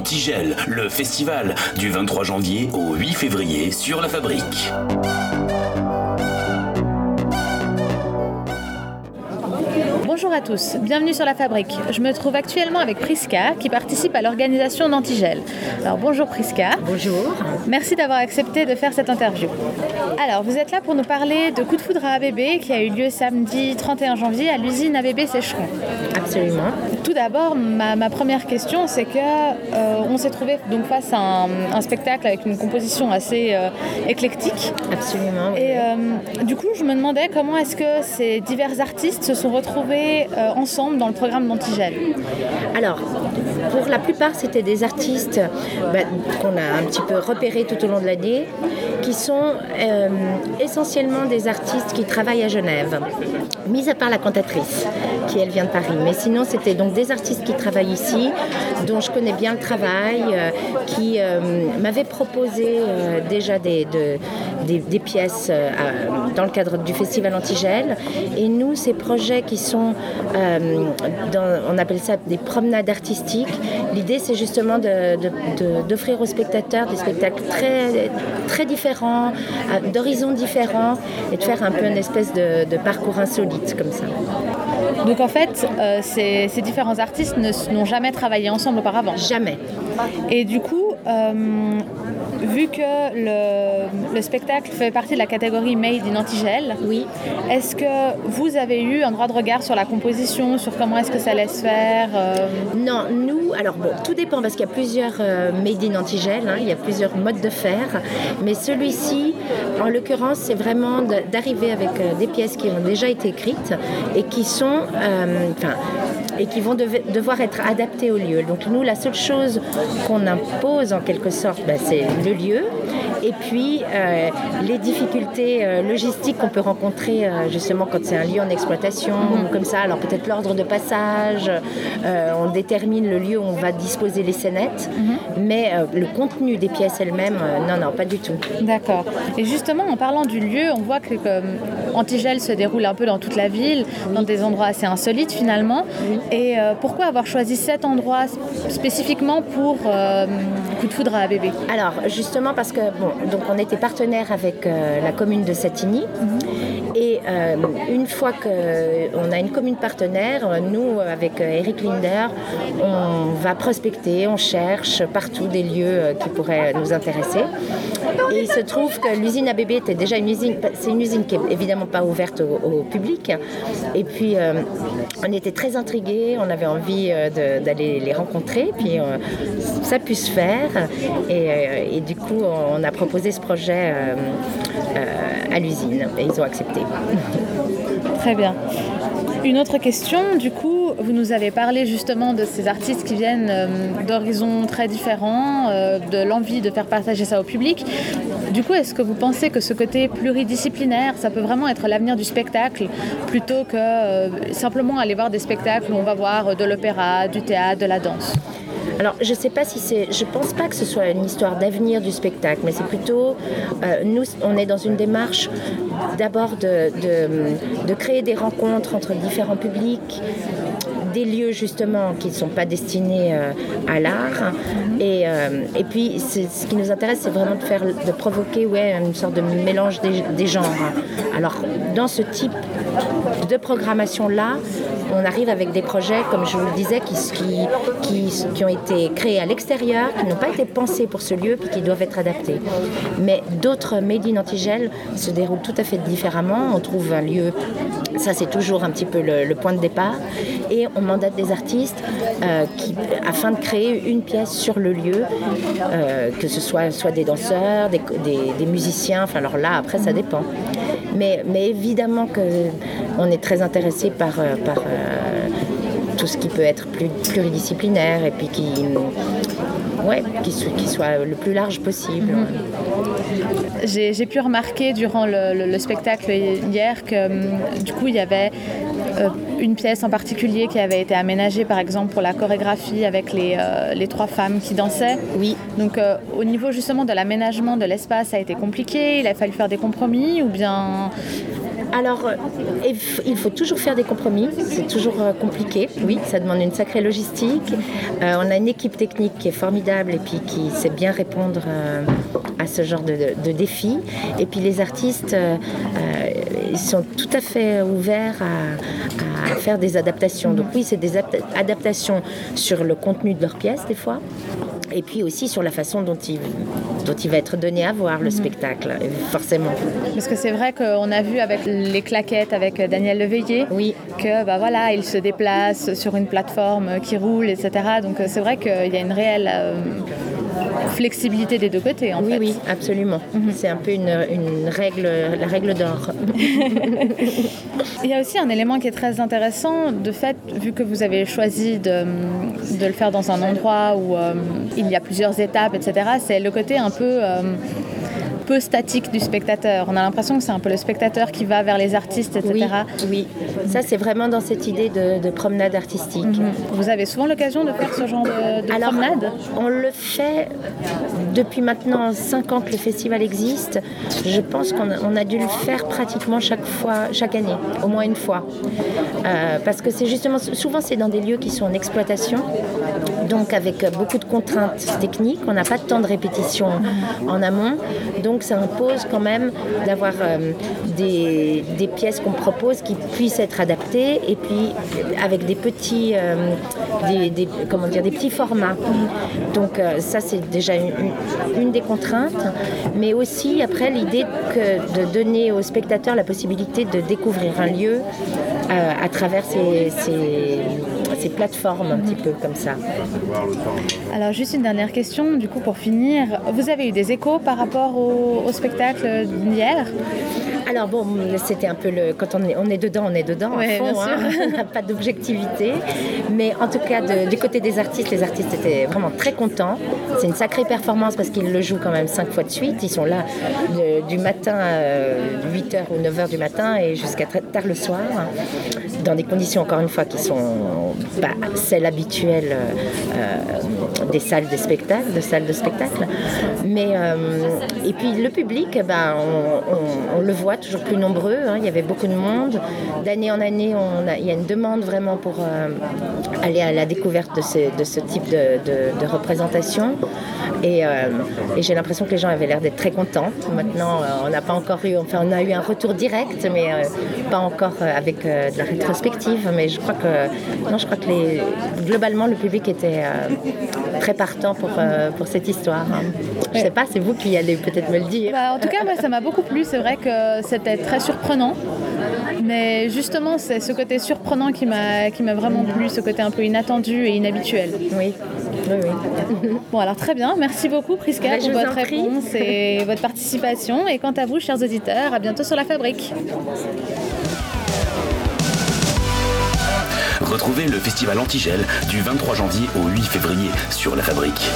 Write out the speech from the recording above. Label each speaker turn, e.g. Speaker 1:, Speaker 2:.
Speaker 1: Antigel, le festival du 23 janvier au 8 février sur la fabrique.
Speaker 2: Bonjour à tous, bienvenue sur la fabrique. Je me trouve actuellement avec Priska qui participe à l'organisation d'Antigel. Alors bonjour Priska.
Speaker 3: Bonjour.
Speaker 2: Merci d'avoir accepté de faire cette interview. Alors vous êtes là pour nous parler de Coup de foudre à ABB qui a eu lieu samedi 31 janvier à l'usine ABB Sécheron.
Speaker 3: Absolument.
Speaker 2: Tout d'abord, ma, première question, c'est que euh, on s'est trouvé donc face à un, spectacle avec une composition assez euh, éclectique.
Speaker 3: Absolument.
Speaker 2: Et euh, du coup, je me demandais comment est-ce que ces divers artistes se sont retrouvés euh, ensemble dans le programme d'Antigel
Speaker 3: Alors, pour la plupart, c'était des artistes bah, qu'on a un petit peu repérés tout au long de l'année, qui sont euh, essentiellement des artistes qui travaillent à Genève, mis à part la cantatrice, qui elle vient de Paris. Mais sinon, c'était donc des artistes qui travaillent ici, dont je connais bien le travail, euh, qui m'avaient proposé déjà des, des, pièces dans le cadre du festival Antigel. Et nous, ces projets qui sont euh, on appelle ça des promenades artistiques. L'idée, c'est justement d'offrir aux spectateurs des spectacles très, très différents, d'horizons différents, et de faire un peu une espèce de, parcours insolite comme ça.
Speaker 2: Donc en fait, euh, ces, différents artistes n'ont jamais travaillé ensemble auparavant
Speaker 3: Jamais.
Speaker 2: Et du coup, euh, vu que le, spectacle fait partie de la catégorie Made in Antigel,
Speaker 3: oui.
Speaker 2: est-ce que vous avez eu un droit de regard sur la composition, sur comment est-ce que ça laisse faire euh?
Speaker 3: Non, nous, alors bon, tout dépend parce qu'il y a plusieurs euh, Made in Antigel, hein, il y a plusieurs modes de faire, mais celui-ci, en l'occurrence, c'est vraiment d'arriver avec euh, des pièces qui ont déjà été écrites et qui sont, enfin, et qui vont devoir être adaptées au lieu. Donc nous, la seule chose qu'on impose en quelque sorte, ben, c'est le lieu et puis euh, les difficultés euh, logistiques qu'on peut rencontrer euh, justement quand c'est un lieu en exploitation, mhm. comme ça. Alors peut-être l'ordre de passage, on détermine le lieu où on va disposer les scénettes, mhm. mais le contenu des pièces elles-mêmes, non, non, pas du tout.
Speaker 2: D'accord. Et justement, en parlant du lieu, on voit que Antigel se déroule un peu dans toute la ville, dans des endroits assez insolites finalement. Et pourquoi avoir choisi cet endroit spécifiquement pour Coup de foudre à ABB
Speaker 3: Alors justement parce que bon, donc on était partenaire avec euh, la commune de Satigny. Et euh, une fois qu'on a une commune partenaire, nous, avec Eric Linder, on va prospecter, on cherche partout des lieux qui pourraient nous intéresser. Et il se trouve que l'usine ABB était déjà une usine, c'est une usine qui est évidemment pas ouverte au, public. Et puis euh, on était très intrigués, on avait envie d'aller les rencontrer, puis ça puisse se faire. Et, et, du coup, on a proposé ce projet euh, euh, à l'usine et ils ont accepté.
Speaker 2: Très bien. Une autre question, du coup, vous nous avez parlé justement de ces artistes qui viennent euh, d'horizons très différents, de l'envie de faire partager ça au public. Du coup, est-ce que vous pensez que ce côté pluridisciplinaire, ça peut vraiment être l'avenir du spectacle, plutôt que simplement aller voir des spectacles où on va voir de l'opéra, du théâtre, de la danse?
Speaker 3: Alors, je sais pas si c'est. Je pense pas que ce soit une histoire d'avenir du spectacle, mais c'est plutôt. Euh, nous, on est dans une démarche d'abord de, de, créer des rencontres entre différents publics, des lieux justement qui ne sont pas destinés euh, à l'art. Et, euh, et, puis ce qui nous intéresse, c'est vraiment de faire, de provoquer ouais, une sorte de mélange des, des genres. Alors dans ce type de programmation là, on arrive avec des projets, comme je vous le disais, qui, qui, qui, ont été créés à l'extérieur, qui n'ont pas été pensés pour ce lieu, puis qui doivent être adaptés. Mais d'autres Made in Antigel se déroulent tout à fait différemment. On trouve un lieu, ça c'est toujours un petit peu le, point de départ, et on mandate des artistes euh, qui, afin de créer une pièce sur le lieu, euh, que ce soit, soit des danseurs, des, musiciens, enfin alors là après ça dépend. Mais, évidemment qu'on est très intéressé par, euh, tout ce qui peut être plus pluridisciplinaire et puis qui, soit le plus large possible. Mhm.
Speaker 2: J'ai pu remarquer durant le, spectacle hier que hum, du coup il y avait une pièce en particulier qui avait été aménagée par exemple pour la chorégraphie avec les, euh, les trois femmes qui dansaient.
Speaker 3: Oui.
Speaker 2: Donc euh, au niveau justement de l'aménagement de l'espace ça a été compliqué, il a fallu faire des compromis ou bien
Speaker 3: Alors, euh, il faut toujours faire des compromis. C'est toujours compliqué. Oui, ça demande une sacrée logistique. Euh, on a une équipe technique qui est formidable et puis qui sait bien répondre à ce genre de, défis. Et puis les artistes, ils sont tout à fait ouverts à, faire des adaptations. Donc oui, c'est des adaptations sur le contenu de leurs pièces des fois et puis aussi sur la façon dont il, dont il va être donné à voir le mhm. spectacle, forcément.
Speaker 2: Parce que c'est vrai qu'on a vu avec les claquettes avec Daniel Leveillé
Speaker 3: oui.
Speaker 2: que bah voilà, il se déplace sur une plateforme qui roule, etc. Donc c'est vrai qu'il y a une réelle euh, flexibilité des deux côtés. En
Speaker 3: oui,
Speaker 2: fait.
Speaker 3: oui, absolument. Mhm. C'est un peu une, une, règle, la règle d'or.
Speaker 2: il y a aussi un élément qui est très intéressant, de fait, vu que vous avez choisi de, de le faire dans un endroit où euh, il y a plusieurs étapes, etc., c'est le côté un peu... Euh, statique du spectateur. On a l'impression que c'est un peu le spectateur qui va vers les artistes, etc.
Speaker 3: Oui, ça c'est vraiment dans cette idée de, promenade artistique. Mhm.
Speaker 2: Vous avez souvent l'occasion de faire ce genre de, promenade?
Speaker 3: On le fait depuis maintenant 5 ans que le festival existe. Je pense qu'on a, dû le faire pratiquement chaque fois, chaque année, au moins une fois. Euh, parce que c'est justement, souvent c'est dans des lieux qui sont en exploitation, donc avec beaucoup de contraintes techniques. On n'a pas de temps de répétition en amont. Donc ça impose quand même d'avoir euh, des, pièces qu'on propose qui puissent être adaptées et puis avec des petits, euh, comment dire, des petits formats. Donc euh, ça c'est déjà une, des contraintes, mais aussi après l'idée de donner aux spectateurs la possibilité de découvrir un lieu à travers ces, ces, plateformes un petit peu comme ça.
Speaker 2: Alors juste une dernière question, du coup pour finir, vous avez eu des échos par rapport au au, spectacle d'hier?
Speaker 3: Alors bon, c'était un peu le. Quand on est, on est dedans, on est dedans.
Speaker 2: Ouais, fond,
Speaker 3: hein. pas d'objectivité. Mais en tout cas, du côté des artistes, les artistes étaient vraiment très contents. C'est une sacrée performance parce qu'ils le jouent quand même cinq fois de suite. Ils sont là du matin, à 8h ou 9h du matin et jusqu'à très tard le soir, dans des conditions encore une fois qui sont pas celles habituelles euh, des salles de spectacle, de salles de spectacle. Mais euh, et puis le public, ben, on, le voit toujours plus nombreux. Hein. Il y avait beaucoup de monde. D'année en année, il y a une demande vraiment pour euh, aller à la découverte de ce, type de, représentation. Et, j'ai l'impression que les gens avaient l'air d'être très contents. Maintenant, on n'a pas encore eu, enfin, on a eu un retour direct, mais pas encore avec de la rétrospective. Mais je crois que, non, je crois que les, globalement, le public était très partant pour, pour cette histoire. Hein. Je ne sais pas, c'est vous qui allez peut-être me le dire.
Speaker 2: Bah, en tout cas, moi, ça m'a beaucoup plu. C'est vrai que c'était très surprenant. Mais justement, c'est ce côté surprenant qui m'a qui m'a vraiment plu, ce côté un peu inattendu et inhabituel.
Speaker 3: Oui. Oui, oui.
Speaker 2: bon, alors très bien. Merci beaucoup, Priska, bah, pour votre réponse et votre participation. Et quant à vous, chers auditeurs, à bientôt sur la fabrique.
Speaker 1: Retrouvez le festival Antigel du 23 janvier au 8 février sur la fabrique.